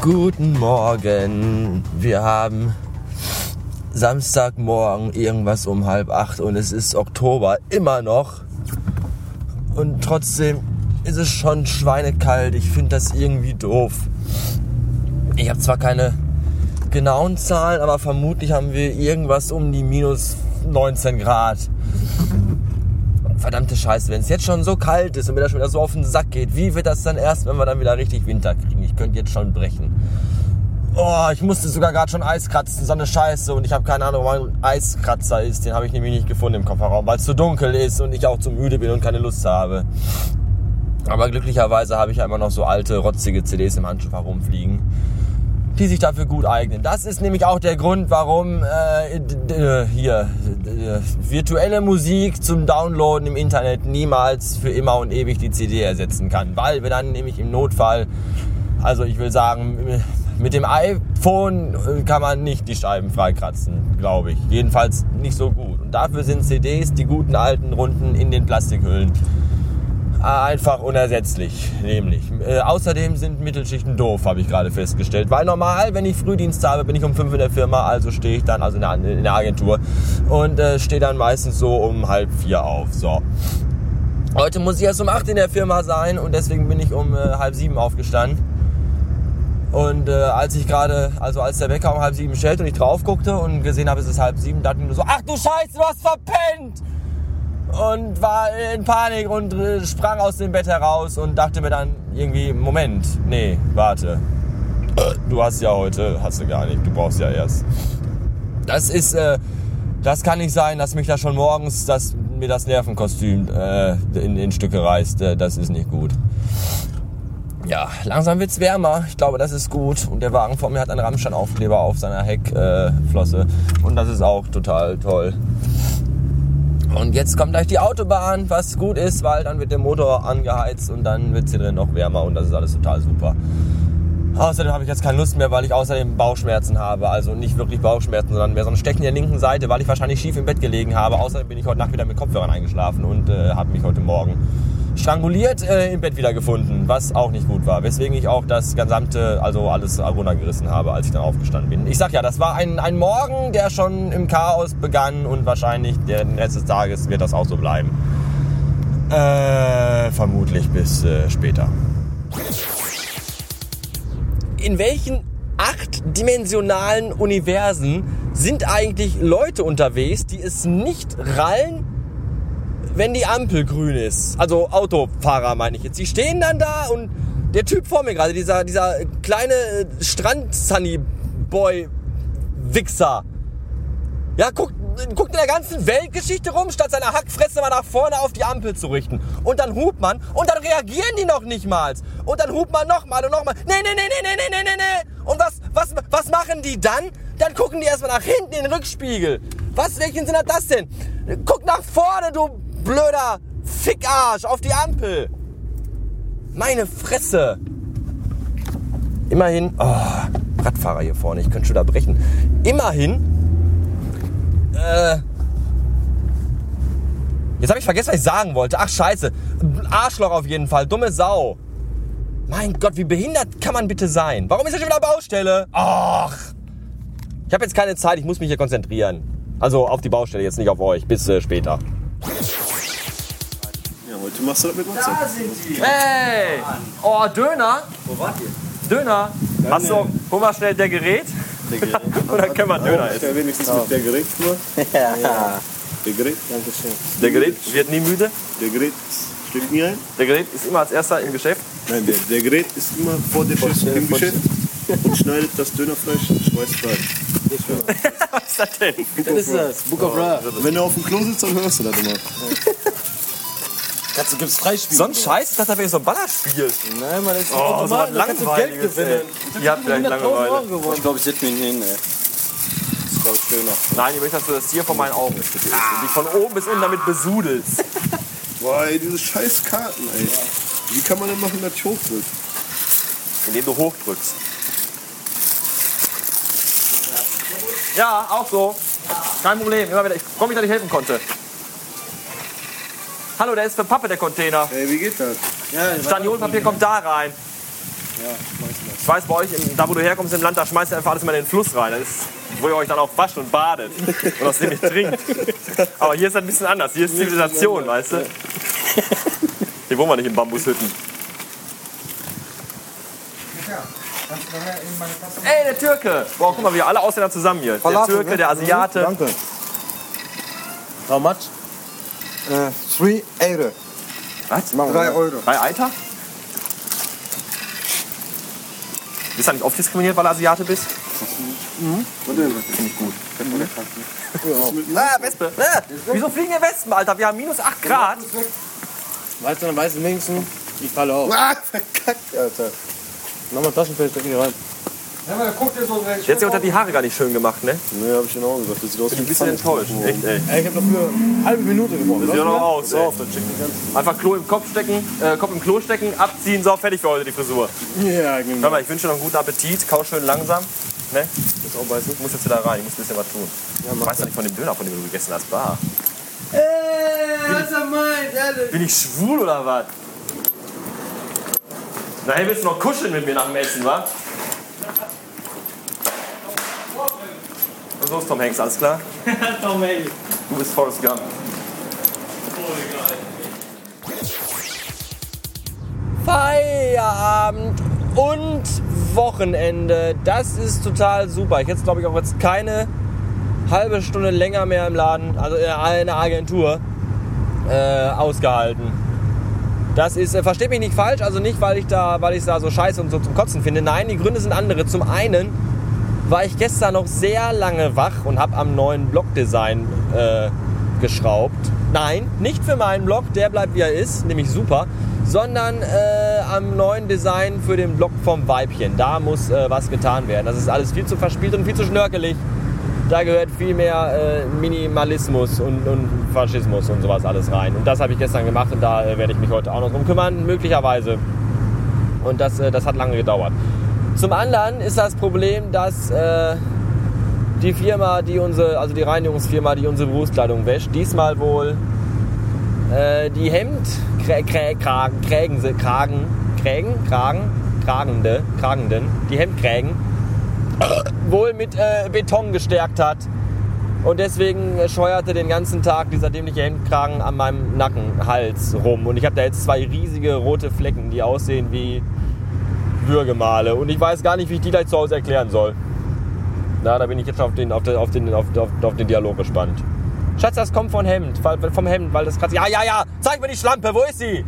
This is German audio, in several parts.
Guten Morgen. Wir haben Samstagmorgen irgendwas um halb acht und es ist Oktober immer noch. Und trotzdem ist es schon schweinekalt. Ich finde das irgendwie doof. Ich habe zwar keine genauen Zahlen, aber vermutlich haben wir irgendwas um die minus 19 Grad. Verdammte Scheiße, wenn es jetzt schon so kalt ist und mir das schon wieder so auf den Sack geht, wie wird das dann erst, wenn wir dann wieder richtig Winter kriegen? Ich könnte jetzt schon brechen. Oh, ich musste sogar gerade schon Eis kratzen, so eine Scheiße. Und ich habe keine Ahnung, wo mein Eiskratzer ist. Den habe ich nämlich nicht gefunden im Kofferraum, weil es zu dunkel ist und ich auch zu müde bin und keine Lust habe. Aber glücklicherweise habe ich ja immer noch so alte, rotzige CDs im Handschuh herumfliegen, die sich dafür gut eignen. Das ist nämlich auch der Grund, warum äh, hier äh, virtuelle Musik zum Downloaden im Internet niemals für immer und ewig die CD ersetzen kann. Weil wir dann nämlich im Notfall, also ich will sagen, mit dem iPhone kann man nicht die Scheiben freikratzen, glaube ich. Jedenfalls nicht so gut. Und dafür sind CDs, die guten alten Runden in den Plastikhüllen einfach unersetzlich, nämlich. Äh, außerdem sind Mittelschichten doof, habe ich gerade festgestellt. Weil normal, wenn ich Frühdienst habe, bin ich um fünf in der Firma, also stehe ich dann, also in der, in der Agentur, und äh, stehe dann meistens so um halb vier auf. So. Heute muss ich erst um acht in der Firma sein und deswegen bin ich um äh, halb sieben aufgestanden. Und äh, als ich gerade, also als der Wecker um halb sieben stellt und ich drauf guckte und gesehen habe, es ist halb sieben, dachte ich nur so, ach du Scheiße, du hast verpennt! Und war in Panik und äh, sprang aus dem Bett heraus und dachte mir dann irgendwie, Moment, nee, warte. Du hast ja heute, hast du gar nicht, du brauchst ja erst. Das ist, äh, das kann nicht sein, dass mich da schon morgens das, mir das Nervenkostüm äh, in, in Stücke reißt. Äh, das ist nicht gut. Ja, langsam wird's wärmer. Ich glaube, das ist gut. Und der Wagen vor mir hat einen Rammstein-Aufkleber auf seiner Heckflosse. Äh, und das ist auch total toll. Und jetzt kommt gleich die Autobahn, was gut ist, weil dann wird der Motor angeheizt und dann wird es hier drin noch wärmer und das ist alles total super. Außerdem habe ich jetzt keine Lust mehr, weil ich außerdem Bauchschmerzen habe. Also nicht wirklich Bauchschmerzen, sondern mehr so ein Stechen der linken Seite, weil ich wahrscheinlich schief im Bett gelegen habe. Außerdem bin ich heute Nacht wieder mit Kopfhörern eingeschlafen und äh, habe mich heute Morgen stranguliert äh, im Bett wiedergefunden, was auch nicht gut war. Weswegen ich auch das gesamte, also alles runtergerissen habe, als ich dann aufgestanden bin. Ich sag ja, das war ein, ein Morgen, der schon im Chaos begann und wahrscheinlich den Rest des Tages wird das auch so bleiben. Äh, vermutlich bis äh, später. In welchen achtdimensionalen Universen sind eigentlich Leute unterwegs, die es nicht rallen, wenn die Ampel grün ist. Also Autofahrer meine ich jetzt. Die stehen dann da und der Typ vor mir gerade, dieser, dieser kleine äh, Strand-Sunny-Boy-Wichser. Ja, guckt, guckt in der ganzen Weltgeschichte rum, statt seine Hackfresse mal nach vorne auf die Ampel zu richten. Und dann hupt man und dann reagieren die noch nicht mal. Und dann hupt man nochmal und nochmal. Nee, nee, nee, nee, nee, nee, nee, nee. Und was, was, was machen die dann? Dann gucken die erstmal nach hinten in den Rückspiegel. Was, welchen Sinn hat das denn? Guck nach vorne, du blöder Fickarsch auf die Ampel. Meine Fresse. Immerhin, oh, Radfahrer hier vorne, ich könnte schon da brechen. Immerhin, äh, jetzt habe ich vergessen, was ich sagen wollte. Ach scheiße, Arschloch auf jeden Fall, dumme Sau. Mein Gott, wie behindert kann man bitte sein? Warum ist er schon wieder Baustelle? Ach, ich habe jetzt keine Zeit, ich muss mich hier konzentrieren. Also auf die Baustelle, jetzt nicht auf euch. Bis äh, später. Heute machst du das mit uns. Da sind die. Hey! Oh, Döner? Wo wart ihr? Döner? Hast du, hol mal schnell der Gerät. Der Gerät. Und dann können wir Döner essen. ja wenigstens mit der Gerät nur. Ja, Der Gerät. danke schön. Der Gerät wird nie müde. Der Gerät schlägt nie ein. Der Gerät ist immer als erster im Geschäft. Nein, der, der Gerät ist immer vor Chef Chef, im Geschäft und schneidet das Dönerfleisch schweißfrei. Was ist das denn? Das ist das, Book of Ra. Wenn du auf dem Klo sitzt, dann hörst du das immer. Dazu gibt's Freispiel. So ein Scheiß, ich dachte, das wäre so ein Ballerspiel. Nein, man, ist Oh, so Automaten, da kannst du Geld gewinnen. Ihr habt vielleicht 100.000 Langeweile. Euro gewonnen. Ich glaube, ich setze mich hin, ey. Das ist, glaube ich, schöner. Nein, ich möchte, dass du das Tier vor meinen Augen ist. bitte. Und dich von oben bis unten damit besudelst. Boah, ey, diese scheiß Karten, ey. Wie kann man denn machen, dass ich hochdrück? Indem du hochdrückst. Ja, auch so. Kein Problem. Immer wieder. Ich freue mich, dass ich helfen konnte. Hallo, der ist für Pappe, der Container. Ey, wie geht das? Ja, Staniolpapier kommt da rein. Ich weiß, bei euch, da wo du herkommst im Land, da schmeißt ihr einfach alles mal in den Fluss rein. Das ist, wo ihr euch dann auch wascht und badet. Und aus dem nicht trinkt. Aber hier ist das ein bisschen anders. Hier ist Zivilisation, weißt du? Hier wohnen wir nicht in Bambushütten. Ey, der Türke! Boah, guck mal, wir alle Ausländer zusammen hier. Der Türke, ne? der Asiate. Danke. How much? Uh, three euro. Was? Drei Euro. Drei Eiter? Bist du nicht oft diskriminiert, weil du Asiate bist? Denn? Finde ich gut. Ah, Ah, Wespe. Ah, wieso fliegen hier Wespen, Alter? Wir haben minus 8 Grad. Weißt du, dann weißt du wenigstens, ich falle auf. Ah, verkackt, Alter. Nochmal Taschenfeld, steck hier rein. Ja, aber guck dir so recht. Jetzt hat er die Haare gar nicht schön gemacht, ne? Nee, hab ich auch gesagt. Das sieht aus Bin ein bisschen enttäuscht. Echt, ey. Ey, ich hab dafür eine halbe Minute gebraucht. Sieht ja noch aus, So, ey. auf, dann check die ganze. Einfach Klo im Kopf stecken, äh, Kopf im Klo stecken, abziehen, so, fertig für heute die Frisur. Ja, genau. Hör mal, ich wünsche dir noch einen guten Appetit, kau schön langsam. Ne? Jetzt auch beißen. Ich muss jetzt wieder rein, ich muss ein bisschen was tun. ich weiß doch nicht von dem Döner, von dem du gegessen hast, war. Ey, was er meint, ehrlich. Bin ich schwul oder was? Nachher willst du noch kuscheln mit mir nach dem Essen, wa? Was ist los, Tom Hanks, alles klar? Tom Hanks. Du bist Forrest Gump. Feierabend und Wochenende. Das ist total super. Ich hätte glaube ich auch jetzt keine halbe Stunde länger mehr im Laden, also in der Agentur, äh, ausgehalten. Das ist, äh, versteht mich nicht falsch, also nicht, weil ich da, weil ich es da so scheiße und so zum Kotzen finde. Nein, die Gründe sind andere. Zum einen war ich gestern noch sehr lange wach und habe am neuen Blogdesign äh, geschraubt. Nein, nicht für meinen Blog, der bleibt wie er ist, nämlich super, sondern äh, am neuen Design für den Blog vom Weibchen. Da muss äh, was getan werden. Das ist alles viel zu verspielt und viel zu schnörkelig. Da gehört viel mehr äh, Minimalismus und, und Faschismus und sowas alles rein. Und das habe ich gestern gemacht und da äh, werde ich mich heute auch noch drum kümmern, möglicherweise. Und das, äh, das hat lange gedauert. Zum anderen ist das Problem, dass äh, die Firma, die unsere, also die Reinigungsfirma, die unsere Berufskleidung wäscht, diesmal wohl äh, die Hemd, Krä, Krä, Kragen, Kragen, Krägen, Kragen, Kragende, Kragenden, die Hemdkrägen wohl mit äh, Beton gestärkt hat. Und deswegen scheuerte den ganzen Tag dieser dämliche Hemdkragen an meinem Nackenhals rum. Und ich habe da jetzt zwei riesige rote Flecken, die aussehen wie Würgemale. Und ich weiß gar nicht, wie ich die gleich zu Hause erklären soll. Na, da bin ich jetzt auf den, auf den, auf den, auf, auf, den Dialog gespannt. Schatz, das kommt vom Hemd, vom Hemd, weil das gerade. Ja, ja, ja, zeig mir die Schlampe, wo ist sie?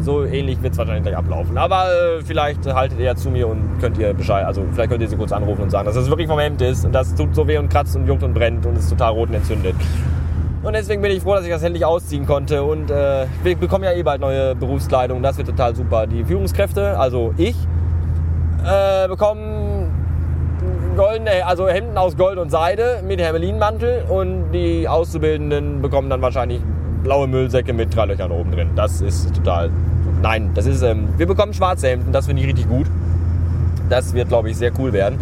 So ähnlich wird es wahrscheinlich gleich ablaufen. Aber äh, vielleicht haltet ihr ja zu mir und könnt ihr Bescheid, also vielleicht könnt ihr sie kurz anrufen und sagen, dass das wirklich vom Hemd ist und das tut so weh und kratzt und juckt und brennt und ist total rot und entzündet. Und deswegen bin ich froh, dass ich das endlich ausziehen konnte. Und äh, wir bekommen ja eh bald neue Berufskleidung. Das wird total super. Die Führungskräfte, also ich, äh, bekommen goldene, also Hemden aus Gold und Seide mit Hermelinmantel. Und die Auszubildenden bekommen dann wahrscheinlich blaue Müllsäcke mit drei Löchern oben drin. Das ist total. Nein, das ist. Ähm, wir bekommen schwarze Hemden. Das finde ich richtig gut. Das wird, glaube ich, sehr cool werden.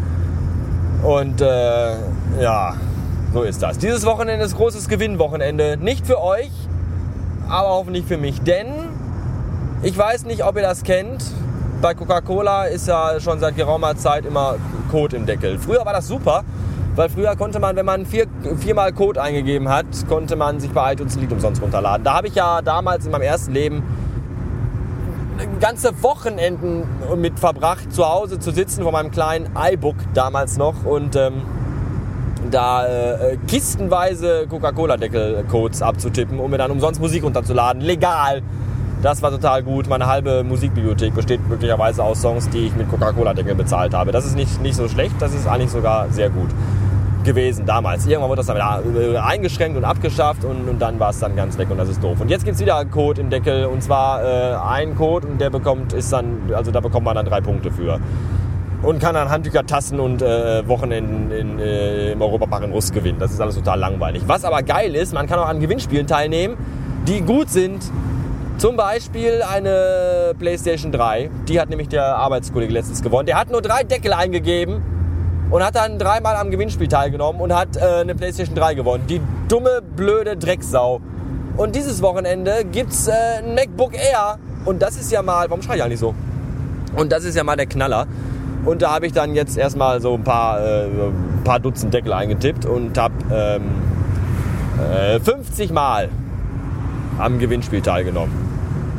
Und äh, ja, so ist das. Dieses Wochenende ist großes Gewinnwochenende. Nicht für euch, aber hoffentlich für mich. Denn ich weiß nicht, ob ihr das kennt. Bei Coca-Cola ist ja schon seit geraumer Zeit immer Code im Deckel. Früher war das super, weil früher konnte man, wenn man vier, viermal Code eingegeben hat, konnte man sich bei iTunes ein Lied umsonst runterladen. Da habe ich ja damals in meinem ersten Leben ganze Wochenenden mit verbracht, zu Hause zu sitzen vor meinem kleinen iBook damals noch und ähm, da äh, kistenweise Coca-Cola-Deckel-Codes abzutippen, um mir dann umsonst Musik runterzuladen. Legal. Das war total gut. Meine halbe Musikbibliothek besteht möglicherweise aus Songs, die ich mit Coca-Cola-Deckel bezahlt habe. Das ist nicht, nicht so schlecht, das ist eigentlich sogar sehr gut gewesen damals. Irgendwann wurde das dann wieder eingeschränkt und abgeschafft und, und dann war es dann ganz weg und das ist doof. Und jetzt gibt es wieder einen Code im Deckel und zwar äh, einen Code und der bekommt, ist dann, also da bekommt man dann drei Punkte für. Und kann dann Handtücher, Tassen und äh, Wochenenden in, äh, im Europapark in Russ gewinnen. Das ist alles total langweilig. Was aber geil ist, man kann auch an Gewinnspielen teilnehmen, die gut sind. Zum Beispiel eine PlayStation 3. Die hat nämlich der Arbeitskollege letztens gewonnen. Der hat nur drei Deckel eingegeben und hat dann dreimal am Gewinnspiel teilgenommen und hat äh, eine PlayStation 3 gewonnen. Die dumme, blöde Drecksau. Und dieses Wochenende gibt's äh, ein MacBook Air. Und das ist ja mal, warum schrei ich eigentlich so? Und das ist ja mal der Knaller. Und da habe ich dann jetzt erstmal so ein paar, äh, ein paar Dutzend Deckel eingetippt und habe ähm, äh, 50 Mal am Gewinnspiel teilgenommen.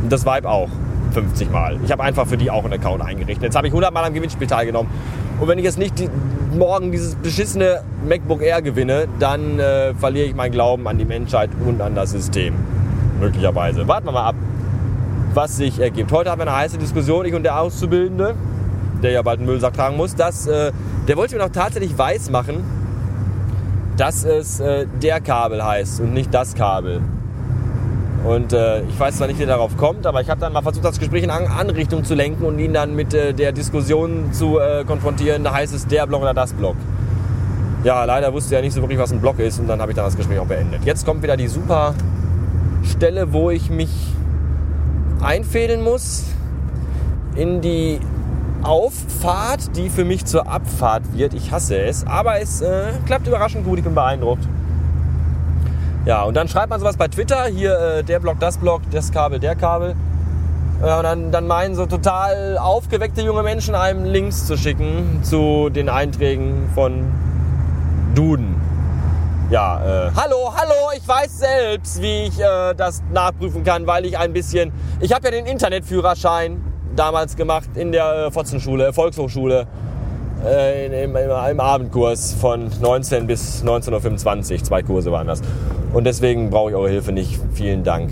Und das Vibe auch 50 Mal. Ich habe einfach für die auch einen Account eingerichtet. Jetzt habe ich 100 Mal am Gewinnspiel teilgenommen. Und wenn ich jetzt nicht die, morgen dieses beschissene MacBook Air gewinne, dann äh, verliere ich meinen Glauben an die Menschheit und an das System. Möglicherweise. Warten wir mal ab, was sich ergibt. Heute haben wir eine heiße Diskussion, ich und der Auszubildende, der ja bald einen Müllsack tragen muss. Dass, äh, der wollte mir noch tatsächlich weiß machen, dass es äh, der Kabel heißt und nicht das Kabel. Und äh, ich weiß zwar nicht, wie er darauf kommt, aber ich habe dann mal versucht, das Gespräch in eine andere Richtung zu lenken und ihn dann mit äh, der Diskussion zu äh, konfrontieren, da heißt es der Block oder das Block. Ja, leider wusste er nicht so wirklich, was ein Block ist und dann habe ich dann das Gespräch auch beendet. Jetzt kommt wieder die super Stelle, wo ich mich einfädeln muss in die Auffahrt, die für mich zur Abfahrt wird. Ich hasse es, aber es äh, klappt überraschend gut, ich bin beeindruckt. Ja, und dann schreibt man sowas bei Twitter, hier äh, der Block, das Block, das Kabel, der Kabel. Äh, und dann, dann meinen so total aufgeweckte junge Menschen einem Links zu schicken zu den Einträgen von Duden. Ja, äh, hallo, hallo, ich weiß selbst, wie ich äh, das nachprüfen kann, weil ich ein bisschen, ich habe ja den Internetführerschein damals gemacht in der äh, Fotzenschule, Volkshochschule, äh, im, im, im Abendkurs von 19 bis 19.25 Uhr, zwei Kurse waren das. Und deswegen brauche ich eure Hilfe nicht. Vielen Dank.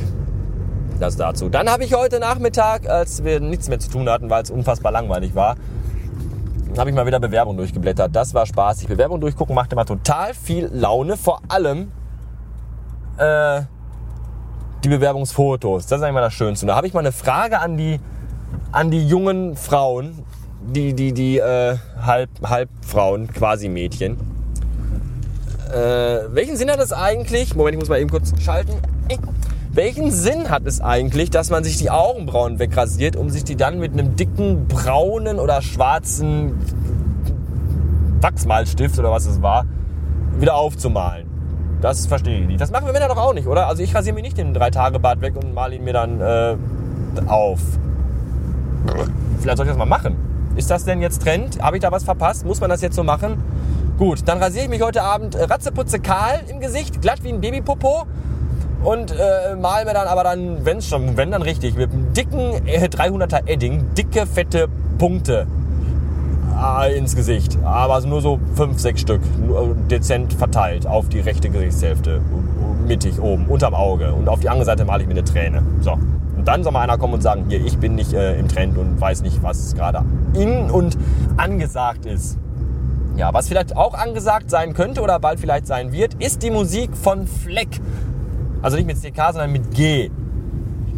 Das dazu. Dann habe ich heute Nachmittag, als wir nichts mehr zu tun hatten, weil es unfassbar langweilig war, habe ich mal wieder Bewerbung durchgeblättert. Das war spaßig. Bewerbung durchgucken macht immer total viel Laune. Vor allem äh, die Bewerbungsfotos. Das ist eigentlich mal das Schönste. Und da habe ich mal eine Frage an die, an die jungen Frauen, die, die, die äh, Halb, Halbfrauen, quasi Mädchen. Äh, welchen Sinn hat es eigentlich? Moment, ich muss mal eben kurz schalten. Äh, welchen Sinn hat es eigentlich, dass man sich die Augenbrauen wegrasiert, um sich die dann mit einem dicken braunen oder schwarzen Wachsmalstift oder was es war, wieder aufzumalen? Das verstehe ich nicht. Das machen wir Männer doch auch nicht, oder? Also ich rasiere mir nicht den Drei-Tage-Bart weg und male ihn mir dann äh, auf. Vielleicht soll ich das mal machen. Ist das denn jetzt Trend? Habe ich da was verpasst? Muss man das jetzt so machen? Gut, dann rasiere ich mich heute Abend äh, ratzeputze kahl im Gesicht, glatt wie ein Babypopo. Und äh, mal mir dann aber dann, wenn schon, wenn dann richtig, mit einem dicken äh, 300er Edding, dicke, fette Punkte äh, ins Gesicht. Aber nur so fünf, sechs Stück, nur dezent verteilt auf die rechte Gesichtshälfte. Mittig oben, unterm Auge. Und auf die andere Seite male ich mir eine Träne. So. Dann soll mal einer kommen und sagen, hier, ich bin nicht äh, im Trend und weiß nicht, was gerade in und angesagt ist. Ja, was vielleicht auch angesagt sein könnte oder bald vielleicht sein wird, ist die Musik von Fleck. Also nicht mit CK, sondern mit G.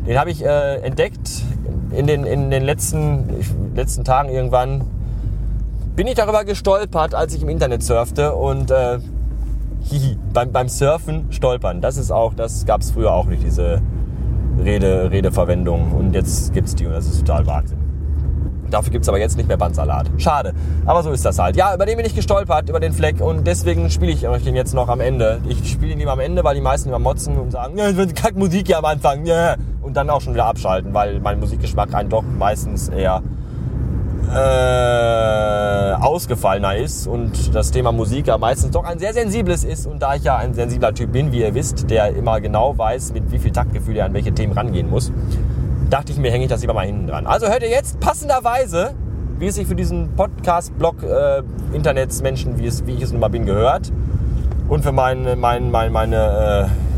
Den habe ich äh, entdeckt in den, in den letzten, letzten Tagen irgendwann. Bin ich darüber gestolpert, als ich im Internet surfte und äh, hihi, beim, beim Surfen stolpern. Das ist auch, das gab es früher auch nicht, diese Rede, Redeverwendung. Und jetzt gibt es die und das ist total Wahnsinn. Dafür gibt es aber jetzt nicht mehr Bandsalat. Schade. Aber so ist das halt. Ja, über den bin ich gestolpert, über den Fleck. Und deswegen spiele ich euch den jetzt noch am Ende. Ich spiele ihn lieber am Ende, weil die meisten immer motzen und sagen, ja, kack Musik hier am Anfang. Ja. Und dann auch schon wieder abschalten, weil mein Musikgeschmack einen doch meistens eher äh, ausgefallener ist und das Thema Musik ja meistens doch ein sehr sensibles ist. Und da ich ja ein sensibler Typ bin, wie ihr wisst, der immer genau weiß, mit wie viel Taktgefühl er an welche Themen rangehen muss, dachte ich mir, hänge ich das lieber mal hinten dran. Also hört ihr jetzt passenderweise, wie es sich für diesen Podcast-Blog äh, Internetsmenschen, wie, es, wie ich es nun mal bin, gehört. Und für meine, meine, meine, meine äh,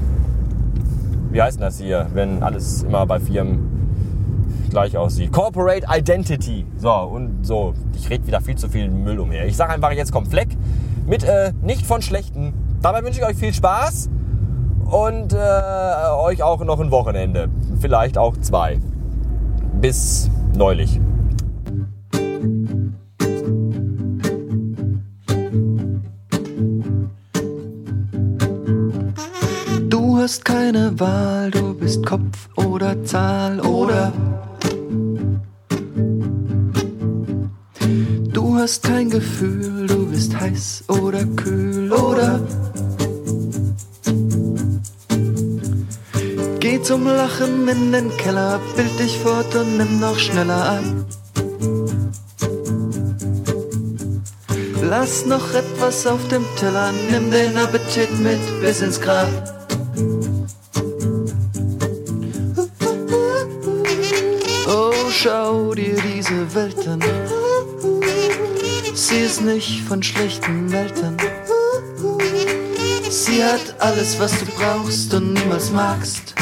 wie heißt das hier, wenn alles immer bei Firmen gleich aussieht. Corporate Identity. So, und so. Ich rede wieder viel zu viel Müll umher. Ich sage einfach, jetzt kommt Fleck mit äh, nicht von schlechten. Dabei wünsche ich euch viel Spaß und äh, euch auch noch ein Wochenende. Vielleicht auch zwei. Bis neulich. Du hast keine Wahl, du bist Kopf oder Zahl oder hast kein Gefühl, du bist heiß oder kühl oder Geh zum Lachen in den Keller, bild dich fort und nimm noch schneller an. Lass noch etwas auf dem Teller, nimm den Appetit mit bis ins Grab. Oh, schau dir diese Welt an. Sie ist nicht von schlechten Eltern. Sie hat alles, was du brauchst und niemals magst.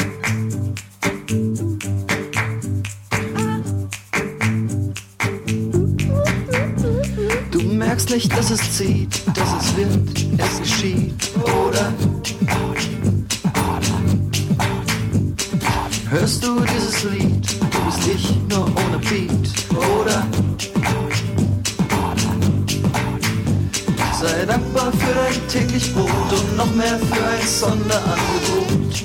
Du merkst nicht, dass es zieht, dass es wird, es geschieht, oder? Hörst du dieses Lied? Du bist ich nur ohne noch mehr für ein Sonderangebot.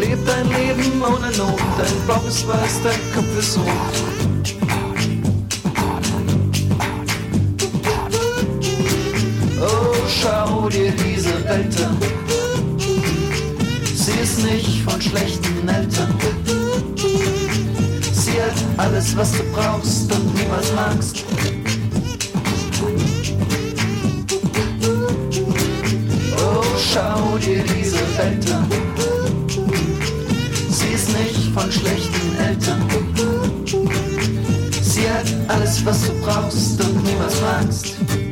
Leb dein Leben ohne Not, dein Bauch ist weiß, dein Kopf ist rot. Oh, schau dir diese Welt an. Sie ist nicht von schlechten Eltern. Sie hat alles, was du brauchst und niemals magst. Schau dir diese Welt an. Sie ist nicht von schlechten Eltern. Sie hat alles, was du brauchst und niemals magst.